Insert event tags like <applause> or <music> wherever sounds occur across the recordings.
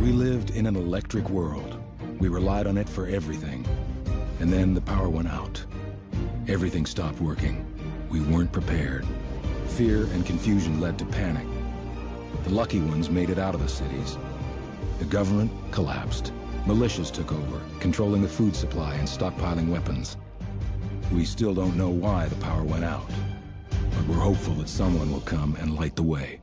We lived in an electric world. We relied on it for everything. And then the power went out. Everything stopped working. We weren't prepared. Fear and confusion led to panic. The lucky ones made it out of the cities. The government collapsed. Militias took over, controlling the food supply and stockpiling weapons. We still don't know why the power went out. But we're hopeful that someone will come and light the way.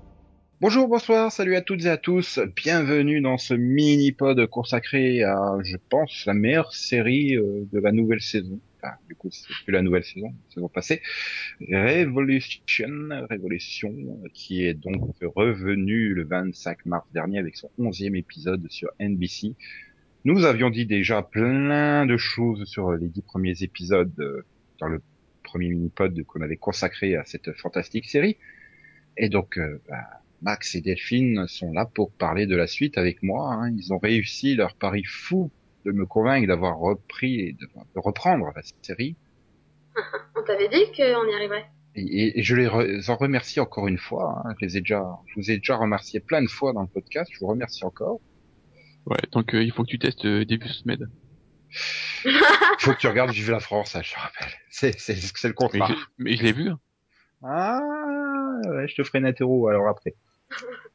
Bonjour, bonsoir, salut à toutes et à tous. Bienvenue dans ce mini-pod consacré à, je pense, la meilleure série euh, de la nouvelle saison. Enfin, du coup, c'est plus la nouvelle saison, la saison passée. Revolution, Révolution, qui est donc revenu le 25 mars dernier avec son onzième épisode sur NBC. Nous avions dit déjà plein de choses sur les dix premiers épisodes euh, dans le premier mini-pod qu'on avait consacré à cette fantastique série. Et donc, euh, bah, Max et Delphine sont là pour parler de la suite avec moi. Hein. Ils ont réussi leur pari fou de me convaincre d'avoir repris et de, de reprendre la série. <laughs> On t'avait dit qu'on y arriverait. Et, et je les re- en remercie encore une fois. Hein. Je les ai déjà, je vous ai déjà remercié plein de fois dans le podcast. Je vous remercie encore. Ouais, donc euh, il faut que tu testes euh, début semaine. <laughs> Faut que tu regardes Vive la France, hein, je te rappelle. C'est, c'est, c'est le Mais contrat. je, mais je l'ai vu. hein. Ah, ouais, je te ferai une interro alors après.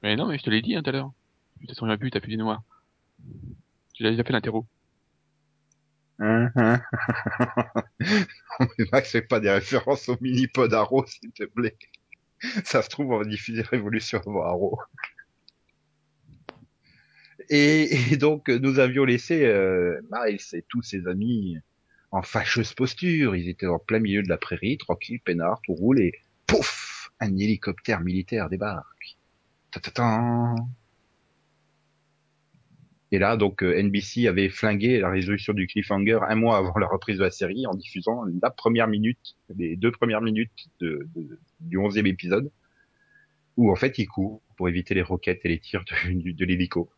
Mais non, mais je te l'ai dit hein, tout à l'heure. Tu t'es souviens plus, t'as plus des noirs. Tu l'as fait l'interro. Hein, hein. <laughs> Mais Max, fais pas des références au mini-pod Arrow, s'il te plaît. Ça se trouve, on va diffuser Révolution avant Arrow. Et, donc, nous avions laissé euh, Miles et tous ses amis en fâcheuse posture. Ils étaient en plein milieu de la prairie, tranquille, peinard, tout roule, et pouf Un hélicoptère militaire débarque. Et là, donc, euh, NBC avait flingué la résolution du cliffhanger un mois avant la reprise de la série en diffusant la première minute, les deux premières minutes de, de- du onzième épisode, où en fait il court pour éviter les roquettes et les tirs de, <laughs> de l'hélico,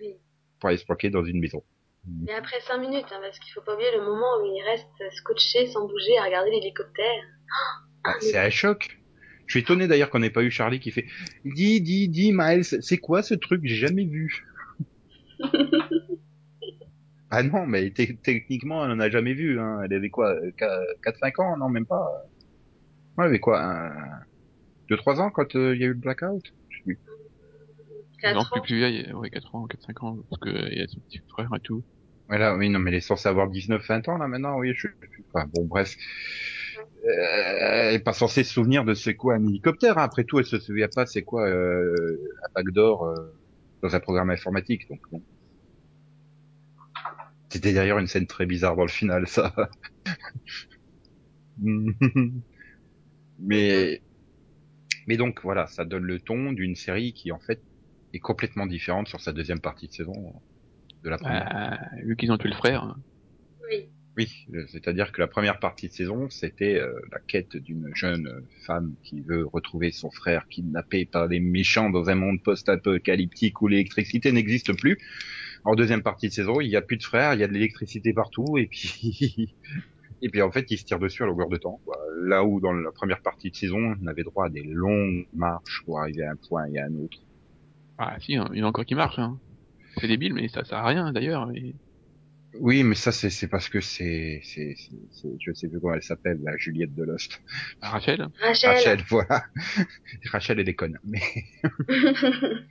Oui. pour aller se planquer dans une maison. Mais après 5 minutes, hein, parce qu'il faut pas oublier le moment où il reste scotché sans bouger à regarder l'hélicoptère. Ah, c'est un choc. Je suis étonné d'ailleurs qu'on n'ait pas eu Charlie qui fait « Dis, dis, dis, Miles, c'est quoi ce truc? J'ai jamais vu. <laughs> » Ah non, mais te- techniquement, elle en a jamais vu. Hein. Elle avait quoi 4-5 ans? Non, même pas. Ouais, elle avait quoi 2-3 ans quand euh, il y a eu le blackout? Je sais plus. Non, ans. plus plus vieille, ouais, 4 ans, 4-5 ans, parce que euh, il y a son petit frère et tout. Ouais, là, oui, non, mais elle est censée avoir 19-20 ans là maintenant, oui. Je... Enfin, bon, bref. Euh, elle est pas censée se souvenir de c'est quoi un hélicoptère. hein. Après tout, elle se souvient pas c'est quoi euh, un backdoor euh, dans un programme informatique. Donc bon. C'était d'ailleurs une scène très bizarre dans le final, ça. <laughs> mais mais donc voilà, ça donne le ton d'une série qui en fait est complètement différente sur sa deuxième partie de saison de la première. Euh, vu qu'ils ont tué le frère. Oui. Euh, c'est-à-dire que la première partie de saison, c'était euh, la quête d'une jeune femme qui veut retrouver son frère kidnappé par les méchants dans un monde post-apocalyptique où l'électricité n'existe plus. En deuxième partie de saison, il n'y a plus de frère, il y a de l'électricité partout, et puis <laughs> et puis en fait, ils se tirent dessus à longueur de temps. quoi. Là où dans la première partie de saison, on avait droit à des longues marches pour arriver à un point et à un autre. Ah si, il y en a encore qui marche. Hein. C'est débile, mais ça sert à rien d'ailleurs. Oui, mais ça c'est c'est parce que c'est c'est c'est c'est- je sais plus comment elle s'appelle, la Juliette de Lost. Rachel, Rachel. Rachel, voilà. <laughs> Rachel elle déconne. Mais <laughs>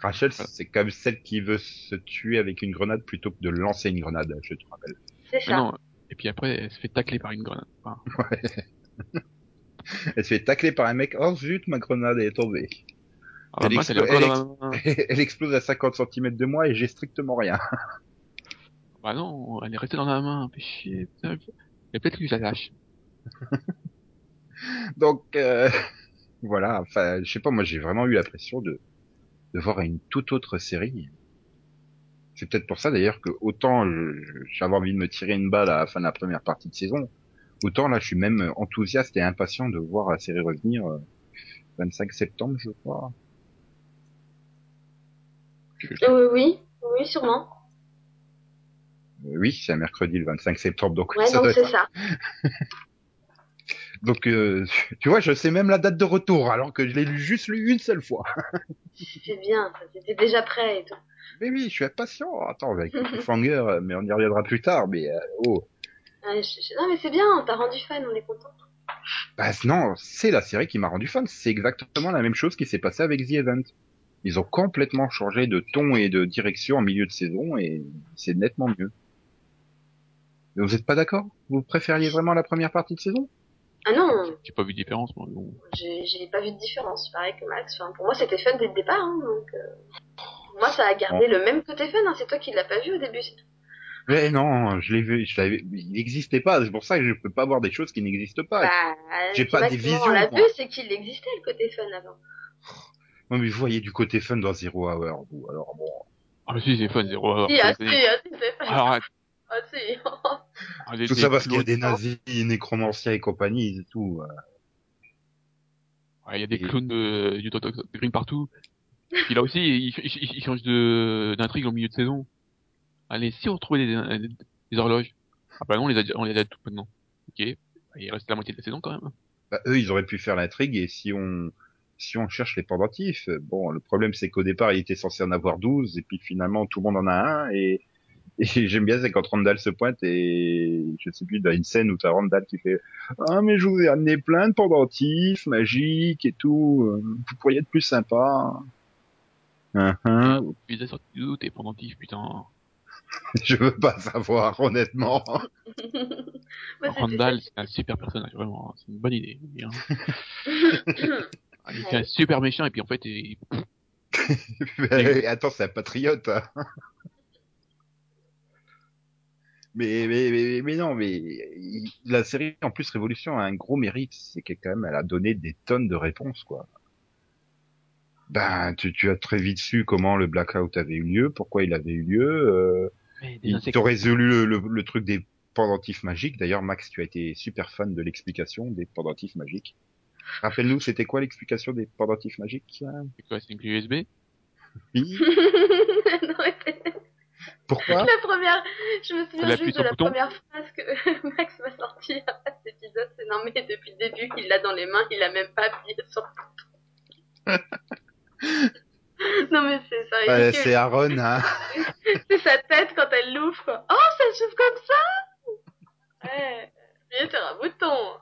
Rachel, c'est comme celle qui veut se tuer avec une grenade plutôt que de lancer une grenade, je te rappelle. C'est ça. non. Et puis après, elle se fait tacler par une grenade. Enfin, <laughs> Elle se fait tacler par un mec. Oh zut, ma grenade est tombée. ah, bah, Elle est. Elle explose à 50 cm de moi et j'ai strictement rien. Bah non, elle est restée dans ma main. Fait chier. putain. Et peut-être que je la lâche. <laughs> Donc euh, <laughs> voilà. Enfin, je sais pas. Moi, j'ai vraiment eu l'impression de de voir une toute autre série. C'est peut-être pour ça d'ailleurs que autant je- je- j'avais envie de me tirer une balle à la fin de la première partie de saison, autant là je suis même enthousiaste et impatient de voir la série revenir euh, 25 septembre je crois. Euh, oui, oui, sûrement. Oui, c'est un mercredi le 25 septembre donc Ouais, ça donc doit c'est ça. <laughs> Donc, euh, tu vois, je sais même la date de retour, alors que je l'ai lu juste lu une seule fois. <laughs> C'est bien, ça, t'étais déjà prêt et tout. Mais oui, je suis impatient. Attends, avec <laughs> Cliffhanger, euh, mais on y reviendra plus tard. Mais euh, oh, Ouais, je- je- Non mais c'est bien, t'as rendu fan, on est content. bah non, c'est la série qui m'a rendu fan. C'est exactement la même chose qui s'est passé avec The Event. Ils ont complètement changé de ton et de direction en milieu de saison et c'est nettement mieux. Mais vous êtes pas d'accord? Vous préfériez vraiment la première partie de saison? Ah non, J'ai pas vu de différence, moi. Bon. j'ai pas vu de différence, pareil que Max. Enfin, pour moi c'était fun dès le départ, hein, donc... euh, Pour moi ça a gardé le même côté fun, hein. c'est toi qui l'as pas vu au début. Mais non, je l'ai vu, je l'avais, il n'existait pas. C'est pour ça que je peux pas voir des choses qui n'existent pas. Bah, j'ai pas des visions, On l'a vu, c'est qu'il existait le côté fun avant. Non, mais vous voyez du côté fun dans Zero Hour, vous. Alors bon. Ah, mais si, c'est fun, zéro heure. Si, ah si, ah si, c'est fun. Alors. Ah si. <laughs> Ah, Tout ça parce qu'il y a des nazis, nécromanciens et compagnie et tout. euh. Ouais, il y a des Et- clones de, du Dr. Green partout. Puis là aussi, il, il, il change de, d'intrigue au milieu de saison. Allez, si on retrouvait des, des, des horloges. Ah bah non, on les a, on les a toutes maintenant. Ok. Il reste la moitié de la saison quand même. Bah, eux, ils auraient pu faire l'intrigue et si on si on cherche les pendentifs, bon, le problème c'est qu'au départ, il était censé en avoir 12 et puis finalement tout le monde en a un et, <laughs> et j'aime bien c'est quand Randall se pointe et je sais plus, il y a une scène où t'as Randall qui fait ah mais je vous ai amené plein de pendentifs magiques et tout, euh, vous pourriez être plus sympa. Hein, hein. Tu les as sortis d'où tes pendentifs, putain. <laughs> Je veux pas savoir honnêtement. <laughs> Randall, c'est un super personnage, vraiment. C'est une bonne idée. Bien. Ah, Il était un super méchant et puis en fait, il... Mais, attends, c'est un patriote. hein. Mais, mais, mais, mais non, mais il- la série en plus Révolution a un gros mérite, c'est qu'elle quand même elle a donné des tonnes de réponses quoi. Ben, tu, tu as très vite su comment le blackout avait eu lieu, pourquoi il avait eu lieu. Euh, ils t'ont résolu le, le, le truc des pendentifs magiques. D'ailleurs, Max, tu as été super fan de l'explication des pendentifs magiques. Rappelle-nous, c'était quoi l'explication des pendentifs magiques C'est quoi, c'est une clé USB? Oui. <laughs> non. Pourquoi La première, je me souviens juste de la bouton. première phrase que <laughs> Max m'a sortie à cet épisode, c'est non mais depuis le début, il l'a dans les mains, il a même pas appuyé sur le bouton. <laughs> non mais c'est ça. C'est Aaron, hein. <laughs> c'est sa tête quand elle l'ouvre. Oh, ça s'ouvre comme ça Ouais, appuyez sur un bouton.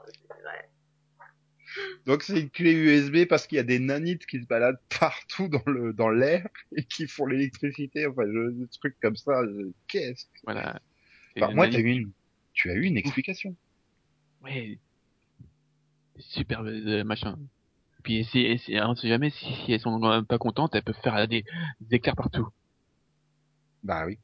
Donc c'est une clé USB parce qu'il y a des nanites qui se baladent partout dans le dans l'air et qui font l'électricité. Enfin, je, des trucs comme ça. je- Qu'est-ce que... Voilà. Le moi, nani- t'as eu une, tu as eu une explication. Ouais. Super euh, machin. Puis si, si, on sait jamais si, si elles sont euh, pas contentes, elles peuvent faire des, des éclairs partout. Bah oui.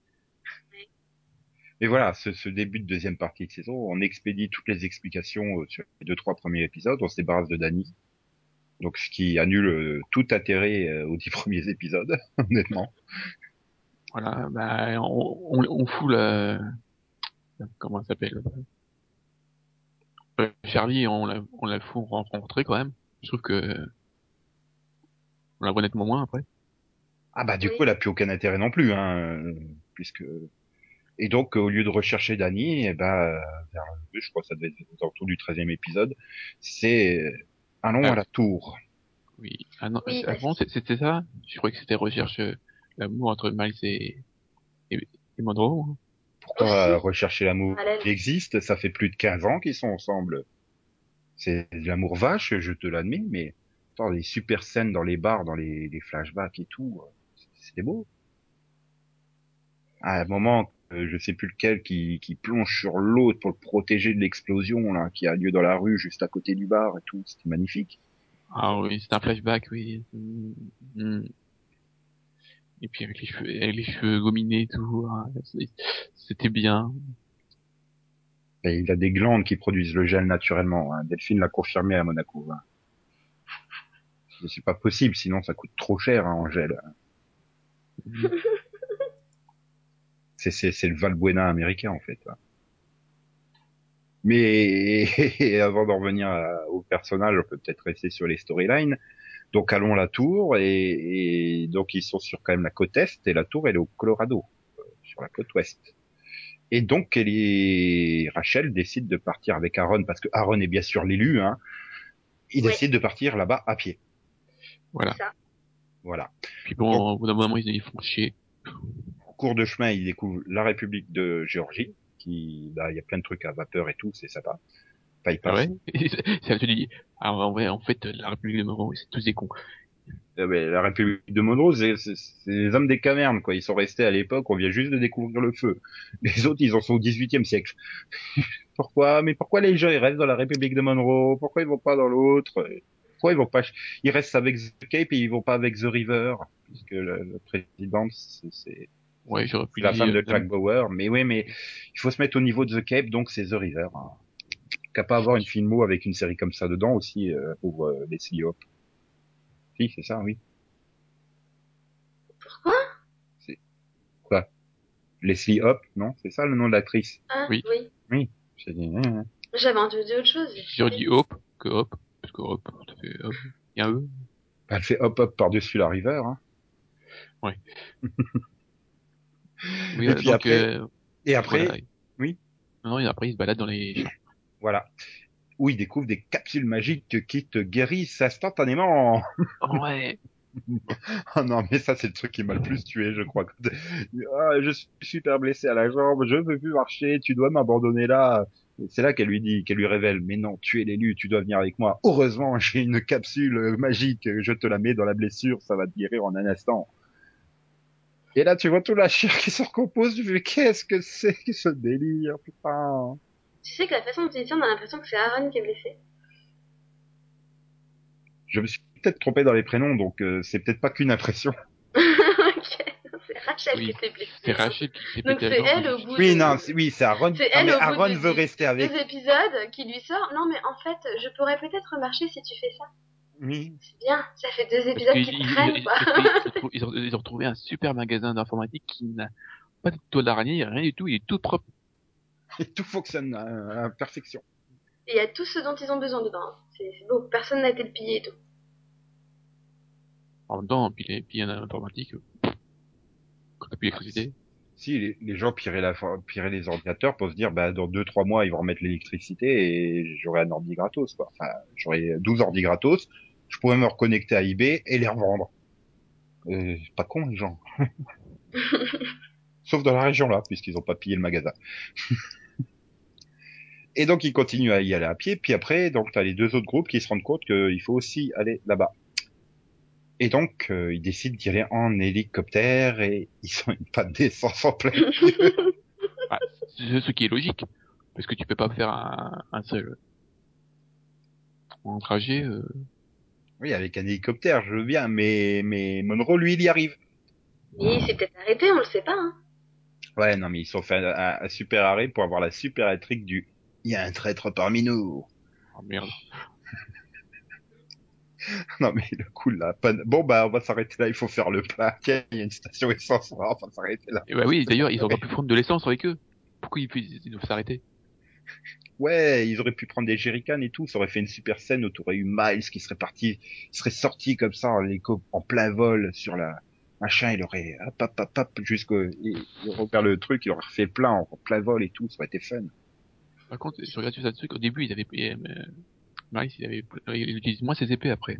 Mais voilà, ce, ce début de deuxième partie de saison, on expédie toutes les explications euh, sur les deux trois premiers épisodes. On se débarrasse de Danny. Donc ce qui annule euh, tout intérêt euh, aux dix <laughs> premiers épisodes, <laughs> honnêtement. Voilà, bah, on, on, on fout la, comment elle s'appelle? Charlie, on la, on la fout rencontrer quand même. Je trouve que, on la voit nettement moins après. Ah bah du Oui. coup, elle a plus aucun intérêt non plus, hein, puisque et donc au lieu de rechercher Danny, eh ben euh, vers, je crois que ça devait être autour du 13e épisode, c'est euh, allons Ah. à la tour. Oui. Ah non, Oui, ah c'est- c'était ça? Je croyais que c'était recherche euh, l'amour entre Miles et, et, et Monroe. hein? Pourquoi Aussi. euh, rechercher l'amour. Il existe, ça fait plus de 15 ans qu'ils sont ensemble. C'est de l'amour vache, je te l'admets, mais attends, les super scènes dans les bars, dans les, les flashbacks et tout, euh, c'était beau. À un moment, euh, je sais plus lequel, qui, qui plonge sur l'autre pour le protéger de l'explosion là, qui a lieu dans la rue juste à côté du bar et tout, c'était magnifique. Ah oui, c'est un flashback, oui. Mm, mm. Et puis avec les cheveux, avec les cheveux gominés et tout, c'est- c'était bien. Et il a des glandes qui produisent le gel naturellement. Hein. Delphine l'a confirmé à Monaco. Hein. C'est- C'est pas possible, sinon ça coûte trop cher hein, en gel. C'est c'est c'est le Valbuena américain en fait. hein. Mais <laughs> avant d'en revenir à- au personnage, on peut peut-être rester sur les storylines. Donc allons à la tour et, et donc ils sont sur quand même la côte est et la tour elle est au Colorado, euh, sur la côte ouest. Et donc, elle est... Rachel décide de partir avec Aaron, parce que Aaron est bien sûr l'élu, hein. Il Ouais. décide de partir là-bas à pied. Voilà. Voilà. Puis bon, au bout d'un moment, ils, ils font chier. En cours de chemin, il découvre la République de Géorgie, qui, là, il y a plein de trucs à vapeur et tout, c'est sympa. Enfin, il passe. ouais <laughs> Ça te dit, ah en fait, la République de Monroe, c'est tous des cons. Ah la République de Monroe, c'est les hommes des cavernes, quoi. Ils sont restés à l'époque, on vient juste de découvrir le feu. Les autres, ils en sont au 18e siècle. <laughs> pourquoi? Mais pourquoi les gens, ils restent dans la République de Monroe? Pourquoi ils vont pas dans l'autre? Pourquoi ils vont pas Ils restent avec The Cape et ils vont pas avec The River, puisque le, le président, c'est- c'est Ouais, j'aurais pu la dire, femme de Jack Bauer. Mais oui, mais il faut se mettre au niveau de The Cape, donc c'est The River. Hein. Qu'à pas avoir une filmo avec une série comme ça dedans aussi, euh, pour euh, Leslie Hop. Si, c'est ça, oui. Pourquoi Quoi? Leslie Hop, non? C'est ça le nom de l'actrice? Ah, Oui. oui. J'ai dit, hein, hein. J'avais entendu autre chose. J'aurais dit Hope, que Hope, parce que Hope, ça fait Hope. Il y a un E. Bah, Elle fait hop hop par-dessus la river. Hein. Oui, <laughs> Et euh, puis donc, après- euh, Et après, voilà. oui. Non, et après, il se balade dans les champs. voilà. Où il découvre des capsules magiques qui te guérissent instantanément. Ouais. <laughs> Oh non, mais ça, c'est le truc qui m'a le plus tué, je crois. <laughs> Ah, je suis super blessé à la jambe, je veux plus marcher, tu dois m'abandonner là. C'est là qu'elle lui dit, qu'elle lui révèle, mais non, tu es l'élu, tu dois venir avec moi. Heureusement, j'ai une capsule magique, je te la mets dans la blessure, ça va te guérir en un instant. Et là, tu vois tout la chair qui se recompose, tu fais, qu'est-ce que c'est que ce délire, putain. Tu sais que la façon dont tu dis ça, on a l'impression que c'est Aaron qui est blessé. Je me suis peut-être trompé dans les prénoms, donc euh, c'est peut-être pas qu'une impression. <laughs> ok. C'est Rachel Oui. qui s'est blessée. C'est Rachel qui s'est Donc pété c'est elle au bout Oui, de non, oui, c'est Aaron. C'est Ah, elle mais au bout Aaron de veut dix- rester avec. deux épisodes qui lui sort. Non, mais en fait, je pourrais peut-être marcher si tu fais ça. Oui. C'est bien, ça fait deux épisodes qu'ils- qui ils- traînent, ils- quoi. ils- <laughs> ils ont- ils ont retrouvé un super magasin d'informatique qui n'a pas de toile d'araignée, rien du tout, il est tout propre. Et tout fonctionne à, à perfection. Et il y a tout ce dont ils ont besoin dedans. C'est beau, personne n'a été le piller et tout. En même temps, puis les, y en euh, Quand t'as plus l'électricité. Si les, les gens piraient, la, piraient les ordinateurs pour se dire, bah, dans deux trois mois, ils vont remettre l'électricité et j'aurai un ordi gratos, quoi. Enfin, j'aurai 12 ordi gratos. Je pourrais me reconnecter à eBay et les revendre. Euh, pas con, les gens. <laughs> Sauf dans la région là, puisqu'ils ont pas pillé le magasin. <laughs> et donc, ils continuent à y aller à pied. Puis après, donc, t'as les deux autres groupes qui se rendent compte qu'il faut aussi aller là-bas. Et donc, euh, ils décident d'y aller en hélicoptère et ils ont une panne d'essence en plein. <laughs> C'est ce qui est logique. Parce que tu peux pas faire un, un seul en trajet. euh, Oui, avec un hélicoptère, je veux bien, mais, mais Monroe, lui, il y arrive. Et il s'est peut-être arrêté, on le sait pas. Hein. Ouais, non, mais ils sont fait un, un- un super arrêt pour avoir la super intrigue du « Il y a un traître parmi nous Oh merde. <laughs> ». Non, mais le coup, là, panne... Bon, bah, on va s'arrêter là, il faut faire le plein. Il y a une station essence, on va s'arrêter là. Et bah oui, d'ailleurs, ils ont pas pu prendre de l'essence avec eux. Pourquoi ils, ils, ils doivent s'arrêter? Ouais, ils auraient pu prendre des jerrycans et tout, ça aurait fait une super scène où t'aurais eu Miles qui serait parti, serait sorti comme ça en en plein vol sur la machin, il aurait hop hop hop hop jusqu'au, il, il aurait ouvert le truc, il aurait refait plein en plein vol et tout, ça aurait été fun. Par contre, je regarde sur ça truc, au début, ils avaient, euh, Miles, il avait, il utilise moins ses épées après.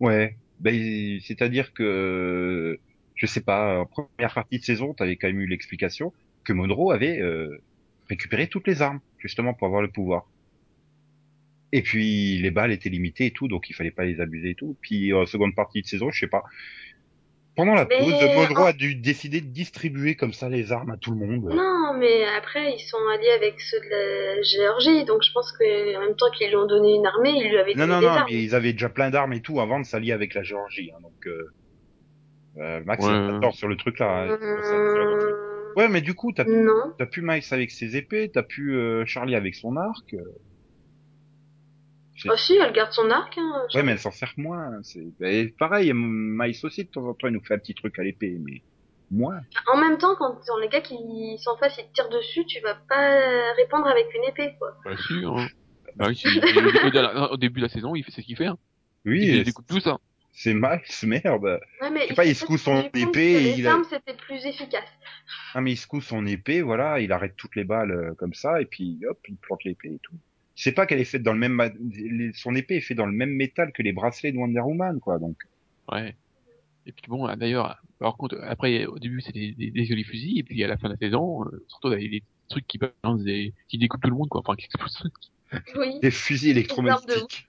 Ouais, ben c'est-à-dire que je sais pas, en première partie de saison, t'avais quand même eu l'explication que Monroe avait euh, récupéré toutes les armes justement pour avoir le pouvoir. Et puis les balles étaient limitées et tout, donc il fallait pas les abuser et tout. Puis en seconde partie de saison, je sais pas. Pendant la Mais pause, Monroe en- a dû décider de distribuer comme ça les armes à tout le monde. Non, mais après, ils sont alliés avec ceux de la Géorgie, donc je pense qu'en même temps qu'ils lui ont donné une armée, ils lui avaient Non, donné non, des non, armes. mais ils avaient déjà plein d'armes et tout avant de s'allier avec la Géorgie. hein, donc euh, euh, Max Ouais. a pas tort sur le truc là. hein, Ouais, mais du coup, t'as Non. T'as pu Miles avec ses épées, t'as pu euh, Charlie avec son arc. euh. Oh si, elle garde son arc. Hein, Ouais, mais elle s'en sert moins. C'est et pareil, Miles aussi de temps en temps il nous fait un petit truc à l'épée, mais moins. En même temps, quand dans les gars qui sont en face, ils te tirent dessus, tu vas pas répondre avec une épée, quoi. Bah si, hein. Bah oui, <laughs> si. au, début de la saison, il fait ce qu'il fait, hein. Oui, il découpe tout ça. C'est Miles, <laughs> merde. Ouais, mais Je sais pas, il secoue son épée et il a- c'était plus efficace. Ah mais il secoue son épée, voilà, il arrête toutes les balles euh, comme ça et puis hop, il plante l'épée et tout. Je sais pas qu'elle est faite dans le même, ma- son épée est faite dans le même métal que les bracelets de Wonder Woman, quoi. Donc Ouais. Et puis bon, d'ailleurs, par contre, après, au début, c'était des, des, des jolis fusils, et puis à la fin de la saison, euh, surtout, il y a des trucs qui balancent des, qui découpent tout le monde, quoi, enfin, qui explosent. Oui. des fusils électromagnétiques.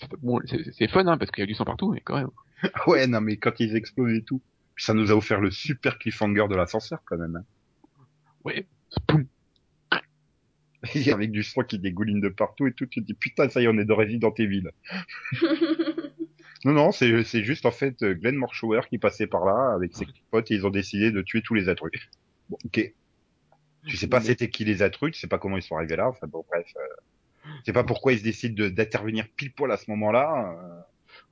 C'est- Bon, c'est fun, hein, parce qu'il y a du sang partout, mais quand même. <laughs> Ouais, non mais quand ils explosent et tout, puis ça nous a offert le super cliffhanger de l'ascenseur quand même. Hein. Ouais. Boum. Avec <laughs> du sang qui dégouline de partout et tout, tu te dis putain ça y est on est dans Resident Evil. <laughs> Non non c'est juste en fait Glenn Morshower qui passait par là avec ses potes et ils ont décidé de tuer tous les humains. Bon ok. Tu sais pas c'était qui les humains, tu sais pas comment ils sont arrivés là, enfin bon bref. Euh... Je sais pas pourquoi ils se décident de- d'intervenir pile poil à ce moment-là. euh.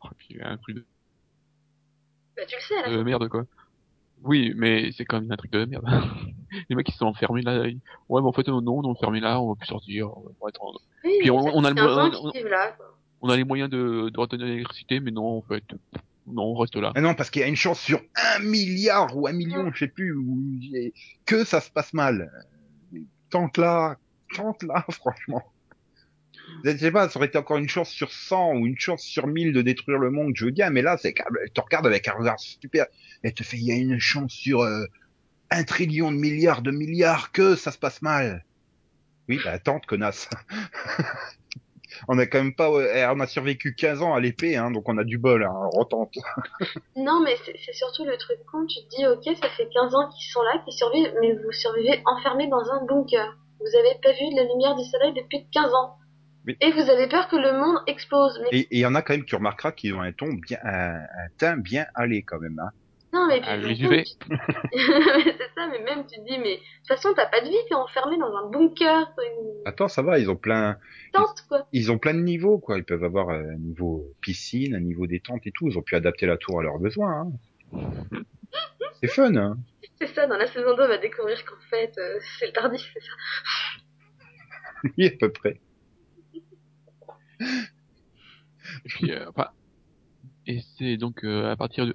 Oh, puis il y a un truc de, bah, tu le sais, à la de fin. merde, quoi. Oui, mais c'est quand même un truc de merde. <laughs> Les mecs, ils sont enfermés là. ils- Ouais, mais en fait, euh, non, on est enfermés là, on va plus sortir, on va. Oui, Puis mais on- on a le 15 ans mo- qu'ils on- vivent là, quoi. On a les moyens de, de retenir l'électricité, mais non, en fait, non, on reste là. Ah non parce qu'il y a une chance sur un milliard ou un million, je sais plus, où que ça se passe mal. Tente là, tente là, <laughs> franchement. Je sais pas, ça aurait été encore une chance sur 100 ou une chance sur 1000 de détruire le monde, je veux bien, mais là, c'est qu'elle te regarde avec un regard super, elle te fait, il y a une chance sur euh, un trillion de milliards de milliards que ça se passe mal. Oui, bah tente, connasse. <laughs> on a quand même pas, ouais, on a survécu 15 ans à l'épée, hein, donc on a du bol, hein, retente. <laughs> Non, mais c'est surtout le truc con. Tu te dis, ok, ça fait 15 ans qu'ils sont là, qu'ils survivent, mais vous survivez enfermés dans un bunker. Vous avez pas vu de la lumière du soleil depuis 15 ans. Et vous avez peur que le monde explose. Mais Et il y en a quand même qui remarquera qu'ils ont un ton bien, un, un teint bien allé quand même. Hein. non, mais Ah, puis, tu- <laughs> c'est ça, mais même tu te dis, mais de toute façon, t'as pas de vie, t'es enfermé dans un bunker, une Attends, ça va, ils ont plein, tente, quoi. ils ont plein de niveaux quoi. Ils peuvent avoir un niveau piscine, un niveau détente et tout. Ils ont pu adapter la tour à leurs besoins. Hein. <laughs> C'est fun. Hein. C'est ça, dans la saison 2, on va découvrir qu'en fait, euh, c'est le tardif, c'est ça. <laughs> Oui, à peu près. Et puis, euh, enfin, et c'est donc euh, à partir de,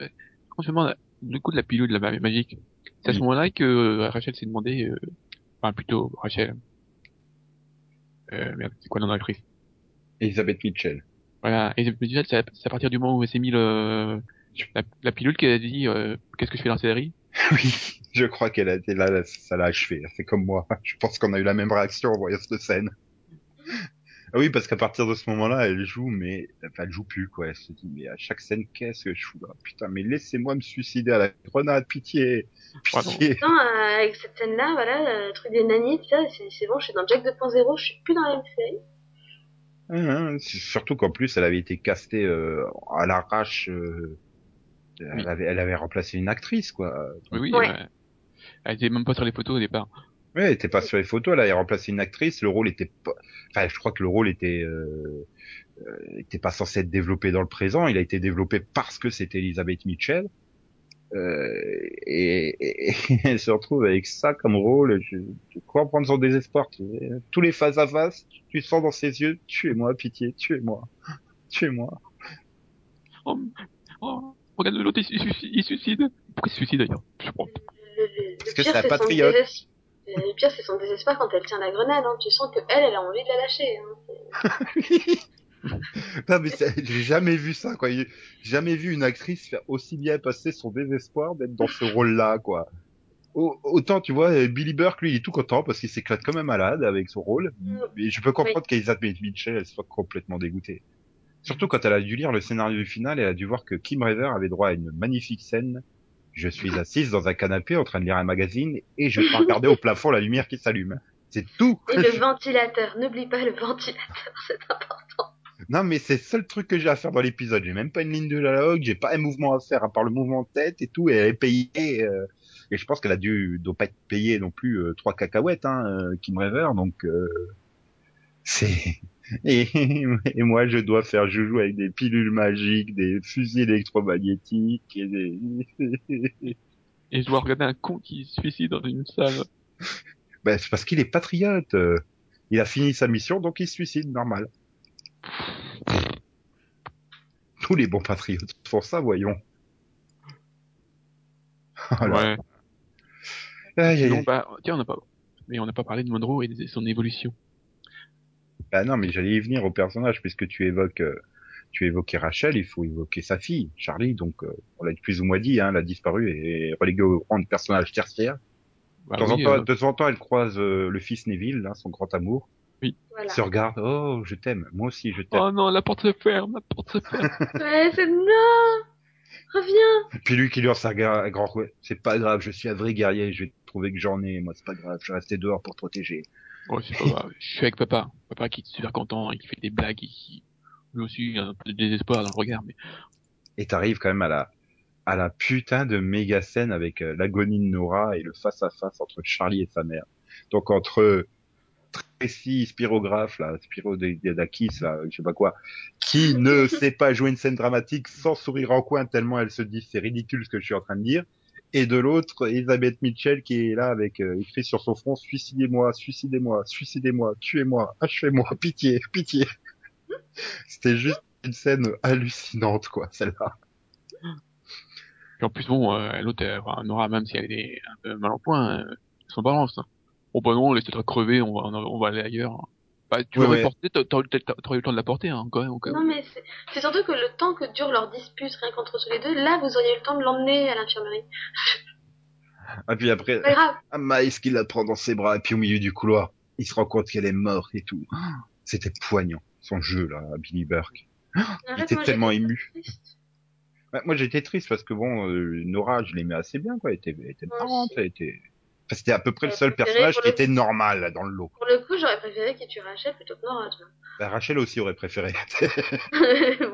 concernant le coup de la pilule de la ma- magique, c'est à ce moment-là que euh, Rachel s'est demandé, enfin plutôt Rachel, euh, merde, c'est quoi le nom de l'actrice Elisabeth Mitchell. Voilà, et je me disais, c'est à, partir du moment où elle s'est mis le, la, la pilule qu'elle a dit, qu'est-ce que je fais dans la série? <laughs> Oui, je crois qu'elle a été là, là, ça l'a achevé. C'est comme moi. <laughs> Je pense qu'on a eu la même réaction en voyant cette scène. Ah Oui, parce qu'à partir de ce moment-là, elle joue, mais enfin, elle joue plus quoi. Elle se dit, mais à chaque scène, qu'est-ce que je fous là? Putain, mais laissez-moi me suicider à la grenade, pitié, pitié. Non, euh, avec cette scène-là, voilà, le truc des tout ça, c'est c'est bon, je suis dans Jack 2.0, je suis plus dans la même série. Hein, Surtout qu'en plus, elle avait été castée euh, à l'arrache. euh, elle, Oui. avait, elle avait remplacé une actrice, quoi. Oui, oui, Ouais. elle était même pas sur les photos au départ. Ouais, elle était pas sur les photos, elle avait remplacé une actrice. Le rôle était pas. Enfin, je crois que le rôle était euh, euh, était pas censé être développé dans le présent. Il a été développé parce que c'était Elisabeth Mitchell. Euh, et, et- et <laughs> elle se retrouve avec ça comme rôle. Je, je comprends son désespoir. tu sais. Tous les face à face, tu, tu sens dans ses yeux, tuez-moi, pitié, tuez-moi, <laughs> tuez-moi. Oh, oh regarde l'autre, il, se suicide- il se suicide. Pourquoi il se suicide d'ailleurs? Je sais pas. Le, le- Parce que c'est un patriote. Désespoir. Le pire, c'est son désespoir quand elle tient la grenade. Hein. Tu sens que elle, elle a envie de la lâcher. Hein. <laughs> non mais j'ai jamais vu ça quoi. J'ai jamais vu une actrice faire aussi bien passer son désespoir d'être dans ce rôle-là quoi. Au- Autant tu vois Billy Burke lui il est tout content parce qu'il s'éclate comme un malade avec son rôle. Mm. Mais je peux comprendre qu'Elizabeth Mitchell elle soit complètement dégoûtée. Surtout quand elle a dû lire le scénario du final, elle a dû voir que Kim River avait droit à une magnifique scène. Je suis assise dans un canapé en train de lire un magazine et je peux regarder au plafond la lumière qui s'allume. C'est tout. Et le ventilateur. N'oublie pas le ventilateur, <laughs> c'est important. Non, mais c'est le seul truc que j'ai à faire dans l'épisode. J'ai même pas une ligne de dialogue, j'ai pas un mouvement à faire à part le mouvement de tête et tout, et elle est payée. euh, et je pense qu'elle a dû doit pas être payée non plus euh, trois cacahuètes, hein, euh, Kim Rever. Donc euh, c'est et, et moi je dois faire joujou avec des pilules magiques, des fusils électromagnétiques et des. <laughs> Et je dois regarder un con qui se suicide dans une salle. <laughs> ben, c'est parce qu'il est patriote. Il a fini sa mission, donc il se suicide, normal. <laughs> Tous les bons patriotes font ça, voyons. Voilà. Ouais. Aïe, aïe, Sinon, aïe. bah, tiens, on n'a pas, mais on n'a pas parlé de Monroe et de son évolution. Bah non, mais j'allais y venir au personnage, puisque tu évoques, euh, tu évoquais Rachel, il faut évoquer sa fille, Charlie. Donc, euh, on l'a plus ou moins dit, hein, elle a disparu et est reléguée au rang de personnage tertiaire. Bah de, temps oui, en temps, euh, de temps en temps, elle croise euh, le fils Neville, hein, son grand amour. Voilà. Se regarde, oh, je t'aime, moi aussi, je t'aime. Oh non, la porte se ferme, la porte se ferme. <laughs> Ouais, c'est non Reviens Puis lui qui gra- un grand ouais, c'est pas grave, je suis un vrai guerrier, je vais trouver que j'en ai, moi c'est pas grave, je vais rester dehors pour te protéger. Oh, c'est pas <laughs> grave. Je suis avec papa. Papa qui est super content et qui fait des blagues et qui, lui aussi, a un peu de désespoir dans le regard, mais Et t'arrives quand même à la à la putain de méga scène avec euh, l'agonie de Nora et le face à face entre Charlie et sa mère. Donc entre euh, Tracy, Spirographe, là, Spiro Dakis, là, je sais pas quoi, qui ne <laughs> sait pas jouer une scène dramatique sans sourire en coin tellement elle se dit c'est ridicule ce que je suis en train de dire. Et de l'autre, Elisabeth Mitchell qui est là avec euh, écrit sur son front suicidez-moi, suicidez-moi, suicidez-moi, tuez-moi, achevez-moi, <laughs> pitié, pitié. C'était juste une scène hallucinante quoi, celle-là. En plus, bon, euh, l'autre, euh, Nora, même si elle est un peu mal en point, euh, son balance. Hein. Bon, bah non, laisse-toi crever, on va- on va aller ailleurs. Bah, tu Ouais, l'aurais ouais. porté, t'a- t'aurais eu le temps de la porter, hein, quand même. Non, mais c'est surtout que le temps que dure leur dispute, rien qu'entre tous les deux, là, vous auriez eu le temps de l'emmener à l'infirmerie. Ah puis après, ah, Miles qui la prend dans ses bras et puis au milieu du couloir, il se rend compte qu'elle est morte et tout. C'était poignant, son jeu là, à Billy Burke. Il Arrête, était tellement ému. Ouais, moi j'étais triste parce que bon, euh, Nora, je l'aimais assez bien quoi, elle était, elle était marrante, elle était... C'était à peu près le seul personnage qui était normal là, dans le lot. Pour le coup, j'aurais préféré qu'il tue Rachel plutôt que Nora, tu Bah, Rachel aussi aurait préféré. <laughs> <laughs>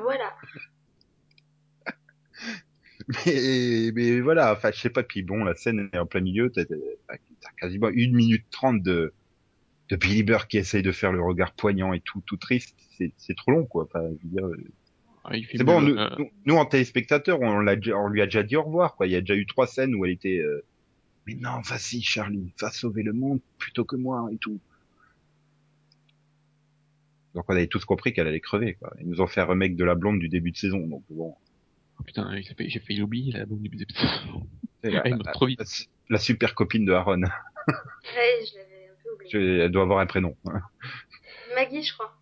voilà. mais, mais voilà, enfin je sais pas, puis bon, la scène est en plein milieu, t'as quasiment une minute trente de, de Billy Burke qui essaye de faire le regard poignant et tout, tout triste, c'est trop long quoi. Enfin, je veux dire, Ah, C'est bon, nous, euh, nous, nous, en téléspectateurs, on, l'a on lui a déjà dit au revoir, quoi. Il y a déjà eu trois scènes où elle était, euh, mais non, vas-y, Charlie, va sauver le monde plutôt que moi et tout. Donc on avait tous compris qu'elle allait crever, quoi. Ils nous ont fait un remake de la blonde du début de saison, donc bon. oh, putain, j'ai failli l'oublier, là, au début des C'est la, il meurt trop vite. la- la super copine de Aaron. <laughs> Ouais, je l'avais un peu oublié. Elle doit avoir un prénom. <laughs> Maggie, je crois.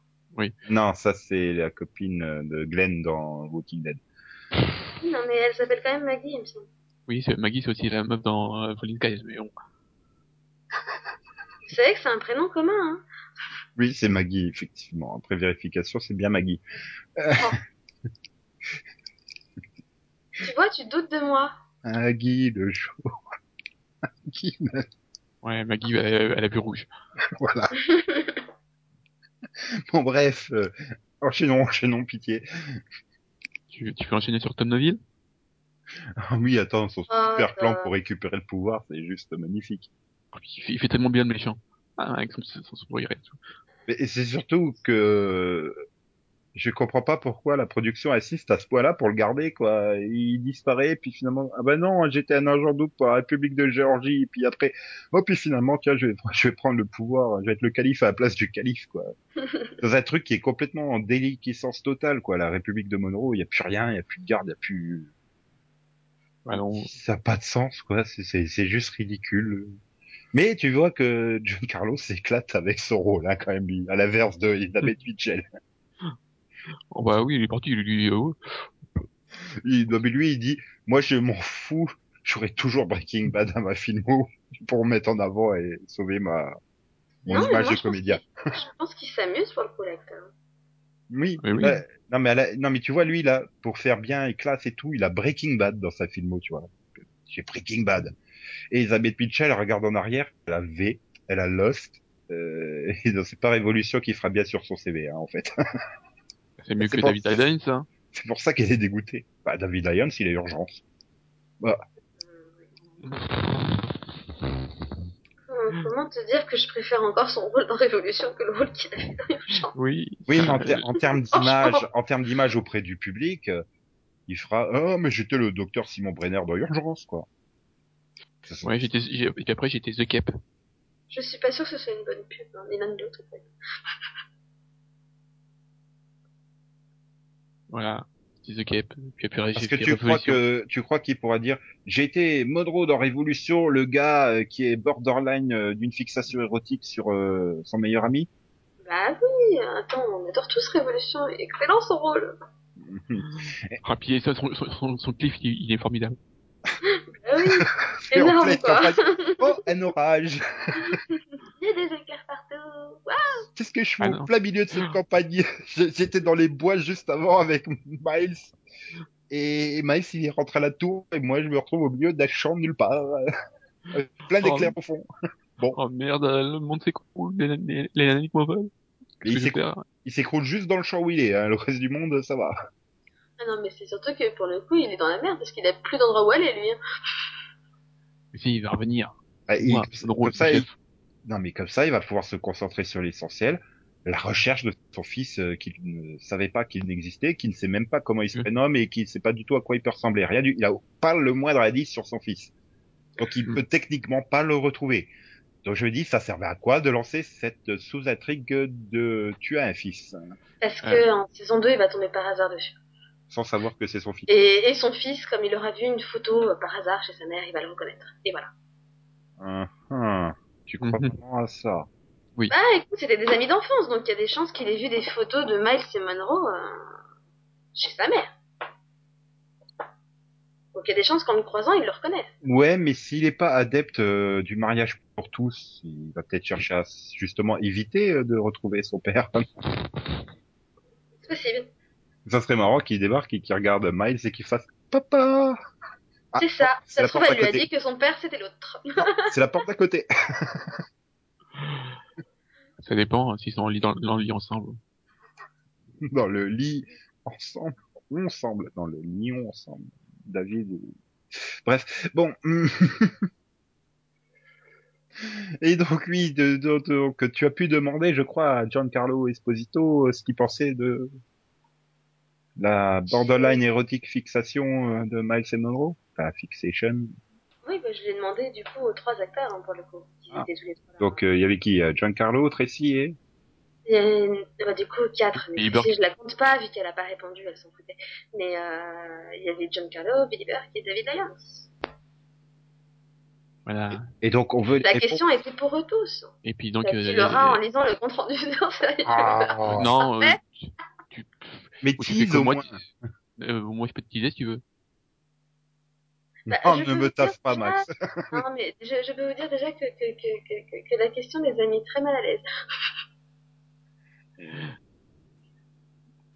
Non, ça c'est la copine de Glenn dans Walking Dead. Non, mais elle s'appelle quand même Maggie, il me semble. Oui, c'est- Maggie, c'est aussi la meuf dans euh, Falling Skies, mais bon. Vous savez que c'est un prénom commun, hein Oui, c'est Maggie, effectivement. Après vérification, c'est bien Maggie. Tu vois, tu doutes de moi. Maggie, le jour. Maggie, le- Ouais, Maggie, elle, elle a vu rouge. Voilà. bon, bref, euh, enchaînons, enchaînons, pitié. Tu, tu peux enchaîner sur Tom Neville? Oui, attends, son Oh, super plan pour récupérer le pouvoir, c'est juste magnifique. il fait, il fait tellement bien le méchant. Ah, avec son, son sourire et tout. Mais et c'est surtout que je comprends pas pourquoi la production assiste à ce point-là pour le garder, quoi. Il disparaît, puis finalement, ah ben non, j'étais un agent double pour la République de Géorgie, et puis après, oh, puis finalement, tiens, je vais, <laughs> je vais prendre le pouvoir, je vais être le calife à la place du calife, quoi. <laughs> Dans un truc qui est complètement en déliquescence totale, quoi. La République de Monroe, il y a plus rien, il y a plus de garde, il y a plus, Ça a pas de sens, quoi. C'est, c'est, c'est juste ridicule. Mais tu vois que John Carlos s'éclate avec son rôle, hein, quand même, à l'inverse de Elisabeth <laughs> Mitchell. Oh, bah oui, il est parti, il lui dit, oh, Il, non, mais lui, il dit, moi, je m'en fous. J'aurai toujours Breaking Bad à ma filmo pour mettre en avant et sauver ma, mon Non, image moi, de comédien. Je pense qu'il s'amuse pour le coup, l'acteur. Oui. Mais oui. ouais. non, mais la- non, mais tu vois, lui, là, pour faire bien et classe et tout, il a Breaking Bad dans sa filmo, tu vois. J'ai Breaking Bad. Et Elisabeth Mitchell, elle regarde en arrière, elle a V, elle a Lost, euh, <laughs> et donc c'est pas Révolution qui fera bien sur son CV, hein, en fait. c'est mieux que pour- David Aden, ça. c'est pour ça qu'elle est dégoûtée. Bah, David Lyons, il est urgence. Comment, comment te dire que je préfère encore son rôle dans Révolution que le rôle qu'il a fait dans Urgence? Oui. Oui, mais en, ter- en termes d'image, en termes d'image auprès du public, euh, il fera oh mais j'étais le docteur Simon Brenner dans Urgence quoi. Ouais, j'étais, et puis après, j'étais The Cap. Je suis pas sûre que ce soit une bonne pub, hein, ni l'un ni l'autre. en fait. Voilà. C'est The. Puis après, Parce que tu crois que tu crois qu'il pourra dire j'ai été Monroe dans Révolution, le gars euh, qui est borderline euh, d'une fixation érotique sur euh, son meilleur ami. Bah oui, attends, on adore tous Révolution. Excellent son rôle. <laughs> Ah, puis son, son, son, son cliff, il, il est formidable. <laughs> Bah oui, Et en énorme pleine quoi. campagne, <laughs> Oh, un orage Il y a des écarts partout. Waouh. Qu'est-ce que je fais Ah au non. plein milieu de cette campagne? <laughs> J'étais dans les bois juste avant avec Miles. Et Miles, il est rentré à la tour, et moi, je me retrouve au milieu d'un champ nulle part. <laughs> Plein d'éclairs au fond. Oh merde, le monde s'écroule, les, les, les. Et il s'écroule- faire il s'écroule juste dans le champ où il est, hein. le reste du monde, ça va. Ah non, mais c'est surtout que pour le coup, il est dans la merde parce qu'il a plus d'endroit où aller lui. Si, il va revenir. Ah, et Ouah, comme, drôle, comme ça, il... non mais comme ça, il va pouvoir se concentrer sur l'essentiel, la recherche de son fils euh, qu'il ne savait pas qu'il n'existait, qu'il ne sait même pas comment il se Mm. prénomme et qu'il ne sait pas du tout à quoi il peut ressembler. Rien du, il a pas le moindre indice sur son fils. Donc il Mm. peut techniquement pas le retrouver. Donc je me dis, ça servait à quoi de lancer cette sous-intrigue de tu as un fils, Parce que Ouais. en saison 2, il va tomber par hasard dessus. Sans savoir que c'est son fils. Et, et son fils, comme il aura vu une photo euh, par hasard chez sa mère, il va le reconnaître. Et voilà. Hum, hum. Tu crois Mhm. vraiment à ça? Bah écoute, c'était des amis d'enfance, donc il y a des chances qu'il ait vu des photos de Miles et Monroe euh, chez sa mère. Donc il y a des chances qu'en le croisant, il le reconnaisse. Ouais, mais s'il n'est pas adepte euh, du mariage pour tous, il va peut-être chercher à justement éviter euh, de retrouver son père. C'est possible. Ça serait marrant qu'il débarque et qu'il regarde Miles et qu'il fasse Papa Ah, c'est ça. c'est Ça se trouve, elle lui a dit que son père c'était l'autre. C'est la porte à côté. <laughs> Ça dépend hein, s'ils sont en lit, dans, dans le lit ensemble. Dans le lit ensemble, ensemble, dans le lion ensemble. David. et- Bref, bon. <laughs> Et donc oui, de, de- donc tu as pu demander, je crois, à Giancarlo Esposito euh, ce qu'il pensait de la borderline érotique fixation euh, de Miles et Monroe, enfin fixation. Oui, bah, je l'ai demandé du coup aux trois acteurs hein, pour le coup. Ils Ah. étaient tous les trois là. Donc euh, il y avait qui euh, Giancarlo, Tracy et? Une- bah, du coup quatre. Mais Billy Burke. je la compte pas vu qu'elle a pas répondu, elle s'en foutait. Mais euh, il y avait John Carlo, Billy Burke et David Lyons. Voilà. et donc on veut La question était pour eux tous. Et puis donc... Donc, euh, il aura en lisant le compte rendu. Ah, <laughs> Non, euh, tu, tu, mais tease au moi, moins. tu- euh, moi je peux te teaser si tu veux. Bah, Non, je ne me dire pas, Max. <laughs> Non, mais je, je peux vous dire déjà que, que, que, que, que, que la question les a mis très mal à l'aise. <laughs>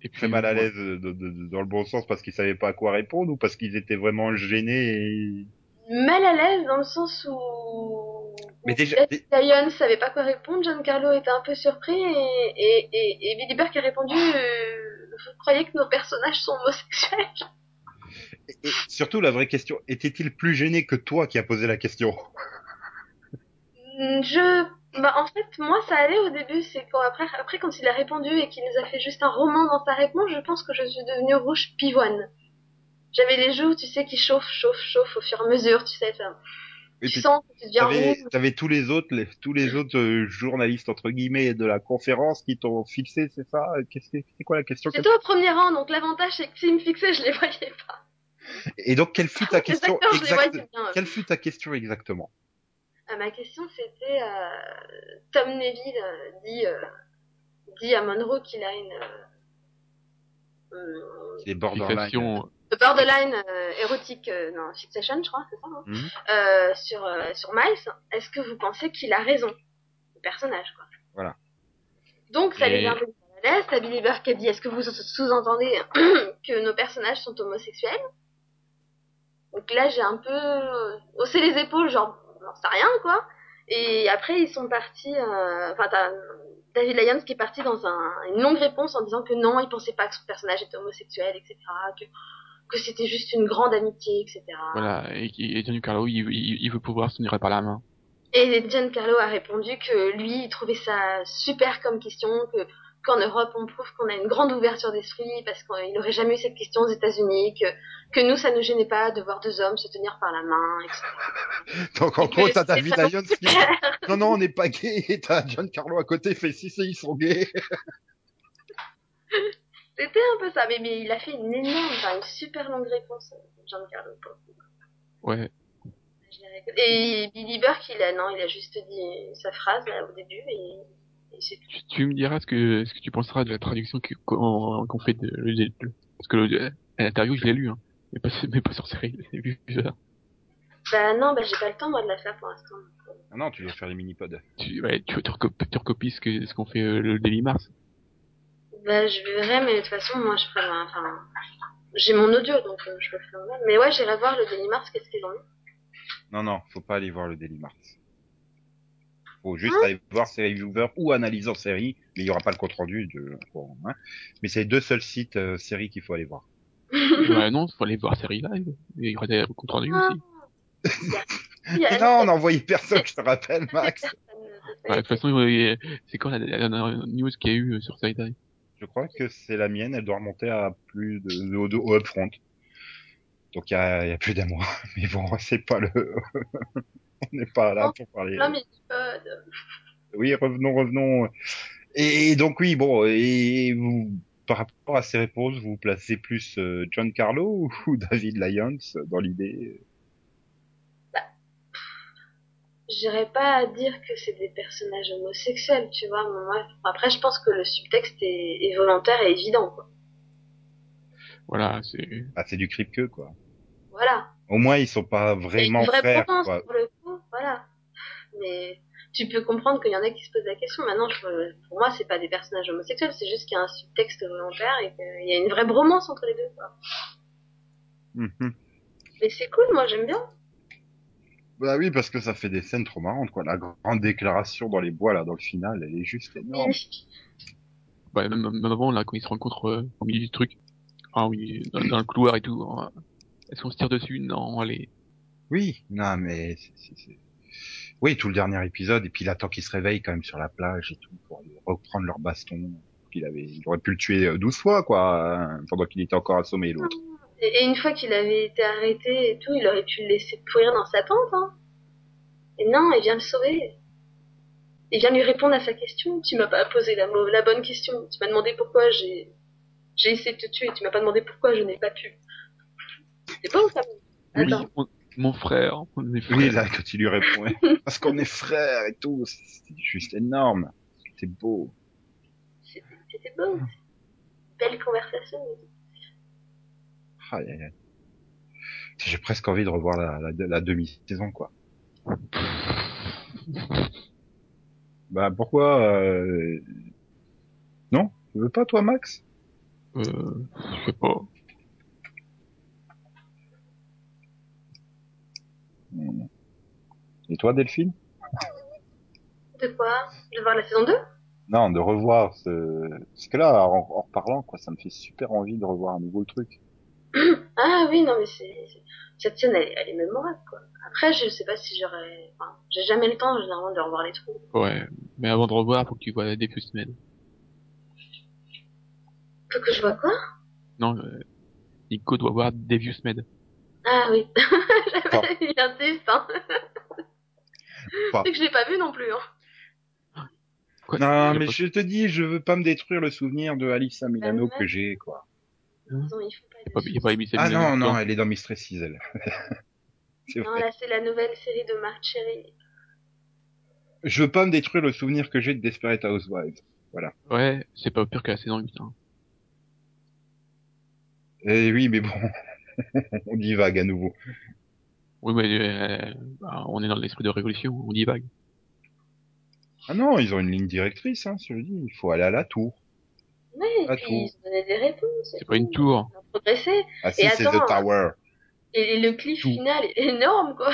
Et puis, Très mal à moi, l'aise euh, de- de- de- dans le bon sens parce qu'ils savaient pas à quoi répondre ou parce qu'ils étaient vraiment gênés et... Mal à l'aise dans le sens où. Mais déjà- Lyons savait pas quoi répondre, Giancarlo était un peu surpris et, et, et, et Billy Burke a répondu euh, Vous croyez que nos personnages sont homosexuels et surtout la vraie question, était-il plus gêné que toi qui as posé la question? Hmm, Je. Bah, en fait, moi, ça allait au début. C'est quand après, après, quand il a répondu et qu'il nous a fait juste un roman dans sa réponse, je pense que je suis devenue rouge pivoine. J'avais les joues, tu sais, qui chauffent, chauffent, chauffent au fur et à mesure, tu sais. ça- Et tu puis, sens que tu deviens T'avais, t'avais tous les autres, les, tous les autres euh, journalistes entre guillemets de la conférence qui t'ont fixé, c'est ça? Qu'est-ce que c'est quoi la question J'étais au premier rang, donc l'avantage, c'est que s'ils me fixaient, je les voyais pas. Et donc quelle fut ta <laughs> question acteurs. Quelle fut ta question exactement? Ah, ma question, c'était euh, Tom Neville euh, dit, euh, dit à Monroe qu'il a une. Euh, euh, Les borderline. Fixation, borderline euh, érotique, euh, non, fixation, je crois, c'est ça, hein Mhm. euh, sur, sur Miles. Est-ce que vous pensez qu'il a raison Le personnage, quoi? Voilà. Donc, ça Et- a un peu mal à l'aise. T'as Billy Burke dit Est-ce que vous sous-entendez <clears throat> que nos personnages sont homosexuels? Donc là, j'ai un peu haussé les épaules, genre, j'en sais rien, quoi. Et après, ils sont partis. euh, Enfin, t'as David Lyons qui est parti dans un- une longue réponse en disant que non, il pensait pas que son personnage était homosexuel, etc. Que, que c'était juste une grande amitié, etc. voilà. Et, et Giancarlo, il, il, il veut pouvoir se tenir par la main. Et Giancarlo a répondu que lui, il trouvait ça super comme question, que qu'en Europe, on prouve qu'on a une grande ouverture d'esprit parce qu'il aurait jamais eu cette question aux États-Unis, que, que nous, ça ne gênait pas de voir deux hommes se tenir par la main, etc. <laughs> Donc en Et gros t'as David Lyons qui dit non non on n'est pas gay et <laughs> t'as John Carlo à côté fait si si ils sont gays. C'était un peu ça, mais, mais il a fait une énorme, enfin une super longue réponse, Giancarlo. Paul. Ouais. Je l'ai réécouté. Et Billy Burke, il a, non, il a juste dit sa phrase là, au début et, et c'est tout. Tu, tu me diras ce que ce que tu penseras de la traduction qu'on fait de, de- de- parce que à l'interview je l'ai lu hein, mais pas mais pas sur série, ça. Bah non, bah j'ai pas le temps moi de la faire pour l'instant. Ah non, tu dois faire les mini-pods. Tu, ouais, tu, tu, recopies, tu recopies ce que ce qu'on fait euh, le Daily Mars? Bah je verrai, mais de toute façon, moi je ferai, enfin, j'ai mon audio donc euh, je le ferai moi-même. Mais ouais, j'irai voir le Daily Mars, qu'est-ce qu'ils ont mis. Non, non, faut pas aller voir le Daily Mars. Faut juste Hein aller voir Série Viewer ou Analyse en série, mais il y aura pas le compte rendu de, bon, hein. Mais c'est les deux seuls sites euh, séries qu'il faut aller voir. <laughs> ouais, non, faut aller voir série live. Et il y aura des comptes rendus Ah. aussi. Il y a- Mais <laughs> non, on a envoyé personne, je te rappelle, Max. Ouais, de toute façon, c'est quand la, la dernière news qu'il y a eu euh, sur Série Live? Je crois que c'est la mienne, elle doit remonter à plus de, au, au upfront. Donc il y a, il y a plus d'un mois. <laughs> Mais bon, c'est pas le, <laughs> on n'est pas là pour parler. Non, mais euh, Oui, revenons, revenons. Et donc oui, bon, et vous, par rapport à ces réponses, vous placez plus euh, John Carlo <laughs> ou David Lyons dans l'idée? J'irai pas à dire que c'est des personnages homosexuels, tu vois. Moi, après, je pense que le subtexte est, est volontaire et évident, quoi. Voilà, c'est Ah, c'est du crip que quoi. Voilà. Au moins, ils sont pas vraiment une vraie frères, quoi. pour le coup, voilà. Mais tu peux comprendre qu'il y en a qui se posent la question. Maintenant, je, pour moi, c'est pas des personnages homosexuels, c'est juste qu'il y a un subtexte volontaire et qu'il y a une vraie bromance entre les deux, quoi. Mhm. Mais c'est cool, moi, j'aime bien. Bah oui, parce que ça fait des scènes trop marrantes, quoi. La grande déclaration dans les bois, là, dans le final, elle est juste énorme. ouais, même, même avant là quand ils se rencontrent euh, au milieu du truc. Ah oui, dans, dans le couloir et tout. hein. Est-ce qu'on se tire dessus? Non, allez. Oui, non, mais c'est- oui, tout le dernier épisode, et puis il attend qu'ils se réveillent quand même sur la plage et tout pour reprendre leur baston. Il avait, il aurait pu le tuer euh, 12 fois, quoi, hein, pendant qu'il était encore assommé l'autre. Et, et une fois qu'il avait été arrêté et tout, il aurait pu le laisser pourrir dans sa tente, hein. Et non, il vient le sauver. Il vient lui répondre à sa question. Tu m'as pas posé la, bonne question. Tu m'as demandé pourquoi j'ai, j'ai essayé de te tuer. Tu m'as pas demandé pourquoi je n'ai pas pu. C'est beau, ça. Oui, on- mon frère, on est frères. Oui, là, quand il lui répond, ouais, <laughs> parce qu'on est frères et tout, c'est juste énorme. C'est beau. C'était c'était beau. Belle conversation. Ah, aïe, aïe, aïe. J'ai presque envie de revoir la, la, la demi-saison, quoi. Bah, pourquoi, euh... Non? Tu veux pas, toi, Max? Euh, je sais pas. Et toi, Delphine? De quoi? De voir la saison 2 Non, de revoir ce... Parce que là, en, en reparlant, quoi, ça me fait super envie de revoir à nouveau le truc. <coughs> Ah oui, non, mais c'est. Cette scène, elle, est- elle est mémorable, quoi. Après, je sais pas si j'aurais. Enfin, j'ai jamais le temps, généralement, de revoir les trucs. Ouais, mais avant de revoir, faut que tu vois des semaines. Faut que je vois quoi? Non, euh, Nico doit voir Devious Med. Ah oui. <laughs> Pas. Il insiste, hein. Pas. C'est que je l'ai pas vu non plus, hein. Quoi Non, Il mais pas- je te dis, je veux pas me détruire le souvenir de Alissa Milano Ah, que j'ai, quoi. Ils font pas il a pas Ah non, non, elle est dans Mistress Isle. <laughs> Non, vrai. là, c'est la nouvelle série de Marc Cherry. Je veux pas me détruire le souvenir que j'ai de Desperate Housewives. Ouais, c'est pas pire que la saison 8. Hein. Eh oui, mais bon, <laughs> on divague à nouveau. Oui, mais euh, bah, on est dans l'esprit de révolution, on divague. Ah non, ils ont une ligne directrice, hein, je le dis. Il faut aller à la tour. Ouais, et À puis tout. ils ont donné des réponses. C'est pas une tour. Progressé. Ah si, Et c'est The Tower. Et, et le cliff Tout. final est énorme, quoi.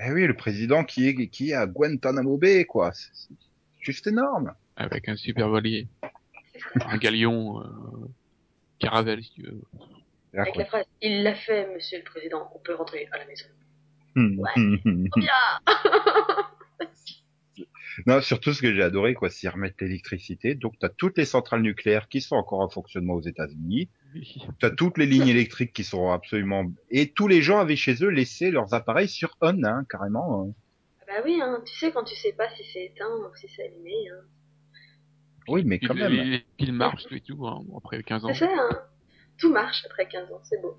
Eh oui, le président qui est, qui est à Guantanamo Bay, quoi. C'est juste énorme. Avec un super voilier. <laughs> un galion, euh, caravelle, si tu veux. Et Avec après- la phrase Il l'a fait, monsieur le président. On peut rentrer à la maison. Hum, Ouais. <laughs> <laughs> Non, surtout ce que j'ai adoré, quoi, c'est remettre l'électricité. Donc, t'as toutes les centrales nucléaires qui sont encore en fonctionnement aux États-Unis. T'as toutes les lignes électriques qui sont absolument... Et tous les gens avaient chez eux laissé leurs appareils sur on, hein, carrément. hein. Ah Bah oui, hein. tu sais quand tu sais pas si c'est éteint ou si c'est allumé. Hein. Oui, mais quand même. Les piles marchent et tout, hein, après 15 ans. C'est ça, hein. Tout marche après 15 ans, c'est beau.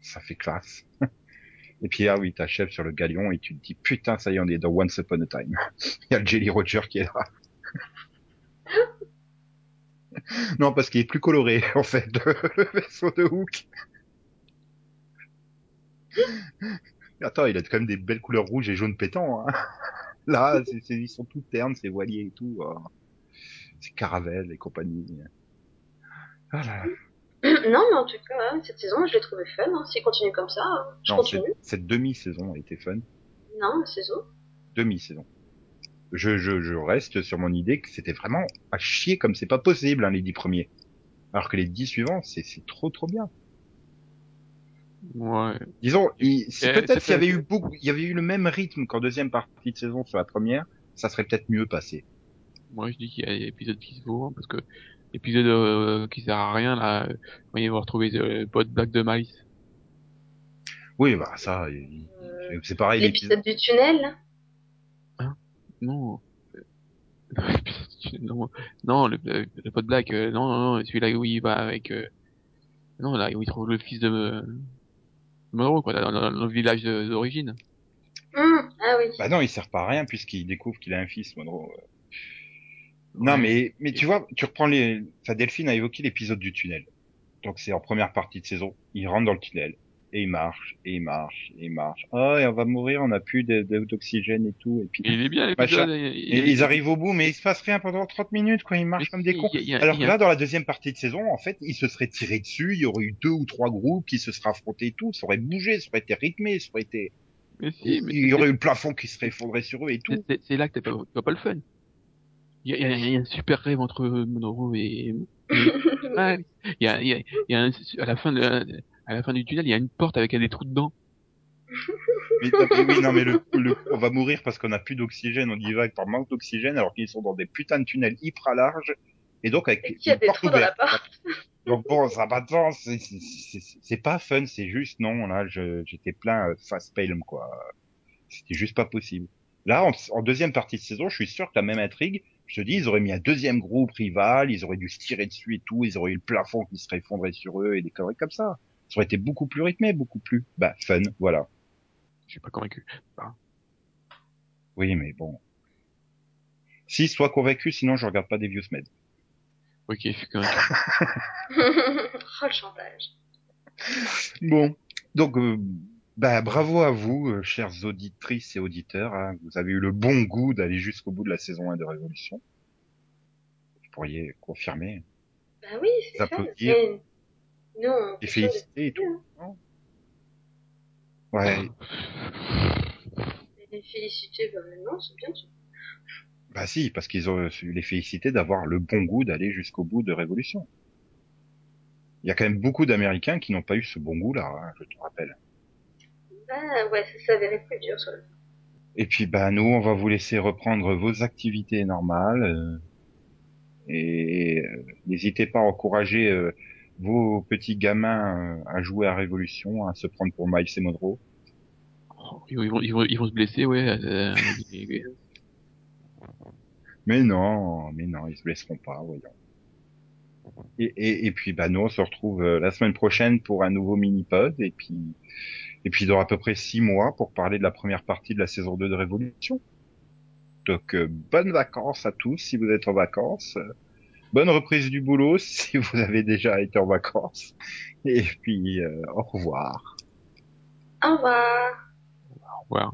Ça fait classe. Et puis ah oui, t'achèves sur le galion et tu te dis putain ça y est on est dans Once Upon a Time. <laughs> Il y a le Jelly Roger qui est là. <laughs> non parce qu'il est plus coloré <laughs> en fait le vaisseau de Hook. Attends, il a quand même des belles couleurs rouges et jaunes pétants. Hein. Là, ils sont tout ternes, ces voiliers et tout. euh. C'est Caravelle et compagnie. Ah là là. <clears throat> non, mais en tout cas, cette saison, je l'ai trouvé fun. Hein. S'il continue comme ça, euh, je Non, continue. cette demi-saison a été fun. Non, la saison. demi-saison. Je, je, je reste sur mon idée que c'était vraiment à chier comme c'est pas possible, hein, les dix premiers. Alors que les dix suivants, c'est, c'est trop trop bien. Ouais. Disons, Euh, peut-être s'il y avait eu beaucoup, il y avait eu le même rythme qu'en deuxième partie de saison sur la première, ça serait peut-être mieux passé. Moi, je dis qu'il y a des épisodes qui se vaut, hein, parce que l'épisode euh, qui sert à rien, là, euh, quand ils vont retrouver le pote Black de Malice. Oui, bah ça, il- Euh, c'est pareil. L'épisode du tunnel, là. Non. <laughs> non, non, le, le, pote Black, euh, non, non, non, celui-là où il va avec, euh, non, là où il trouve le fils de, Monroe, quoi, dans, dans- dans le village d'origine. Hum, Ah oui. Bah non, il sert pas à rien puisqu'il découvre qu'il a un fils, Monroe. Non, mais, mais tu vois, tu reprends les, enfin, Delphine a évoqué l'épisode du tunnel. Donc c'est en première partie de saison. Il rentre dans le tunnel. Et il marche, et il marche, et il marche. Ah, et on va mourir, on n'a plus d'oxygène et tout. Et puis, Il est bien l'épisode. Et il- ils arrivent au bout, mais il se passe rien pendant 30 minutes, quoi. Ils marchent comme des cons. Alors que là, dans la deuxième partie de saison, en fait, ils se seraient tirés dessus, il y aurait eu deux ou trois groupes qui se seraient affrontés et tout, ça aurait bougé, ça aurait été rythmé, ça aurait été, mais si, mais il y aurait eu le plafond qui serait effondré sur eux et tout. c'est- là que t'as pas, pas le fun. Il y a, il y a- il y a un super rêve entre Monroe et, <laughs> Ah, il y a, il y a, il y a un- à la fin de, à la fin du tunnel, il y a une porte avec des trous dedans. Mais, non, mais oui, non, mais le, le- on va mourir parce qu'on a plus d'oxygène, on divague par manque d'oxygène, alors qu'ils sont dans des putains de tunnels hyper larges, et donc avec Et y a une des porte trous dans la ouverte. porte. Donc bon, ça n'a pas de sens, c'est- c'est- c'est c'est pas fun, c'est juste, non, là, je- j'étais plein euh, face palm, quoi. C'était juste pas possible. Là, en, en deuxième partie de saison, je suis sûr que la même intrigue, je te dis, ils auraient mis un deuxième groupe rival, ils auraient dû se tirer dessus et tout, ils auraient eu le plafond qui serait effondré sur eux et des conneries comme ça. Ça aurait été beaucoup plus rythmé, beaucoup plus, bah, fun, voilà. Je suis pas convaincu. Oui, mais bon. Si, sois convaincu, sinon je regarde pas des Med. Ok, je suis convaincu. <laughs> <laughs> oh, le chantage. Bon. Donc, euh, bah, bravo à vous, euh, chères auditrices et auditeurs. hein. Vous avez eu le bon goût d'aller jusqu'au bout de la saison 1 de Révolution. Vous pourriez confirmer. Bah oui, c'est Ça dire. Mais nous, on Et fait chose féliciter et tout. non Ouais. Les féliciter, bah non, c'est bien. ça. Bah si, parce qu'ils ont su les féliciter d'avoir le bon goût d'aller jusqu'au bout de Révolution. Il y a quand même beaucoup d'Américains qui n'ont pas eu ce bon goût-là, hein, je te rappelle. Bah ouais, ça s'avérait plus dur sur le Et puis bah nous, on va vous laisser reprendre vos activités normales. euh, et euh, n'hésitez pas à encourager euh, vos petits gamins euh, à jouer à Révolution, à se prendre pour Miles et Monroe. Oh, Ils vont, ils vont, ils vont se blesser, ouais. euh, Mais non, mais non, ils se blesseront pas, voyons. Et, et, et puis bah nous, on se retrouve euh, la semaine prochaine pour un nouveau mini-pod. Et puis, et puis dans à peu près six mois pour parler de la première partie de la saison 2 de Révolution. Donc euh, bonnes vacances à tous si vous êtes en vacances. Euh, Bonne reprise du boulot <laughs> si vous avez déjà été en vacances. Et puis euh, au revoir. Au revoir. Au revoir.